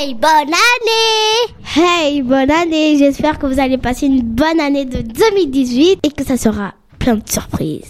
Hey, bonne année Hey, bonne année J'espère que vous allez passer une bonne année de 2018 et que ça sera plein de surprises.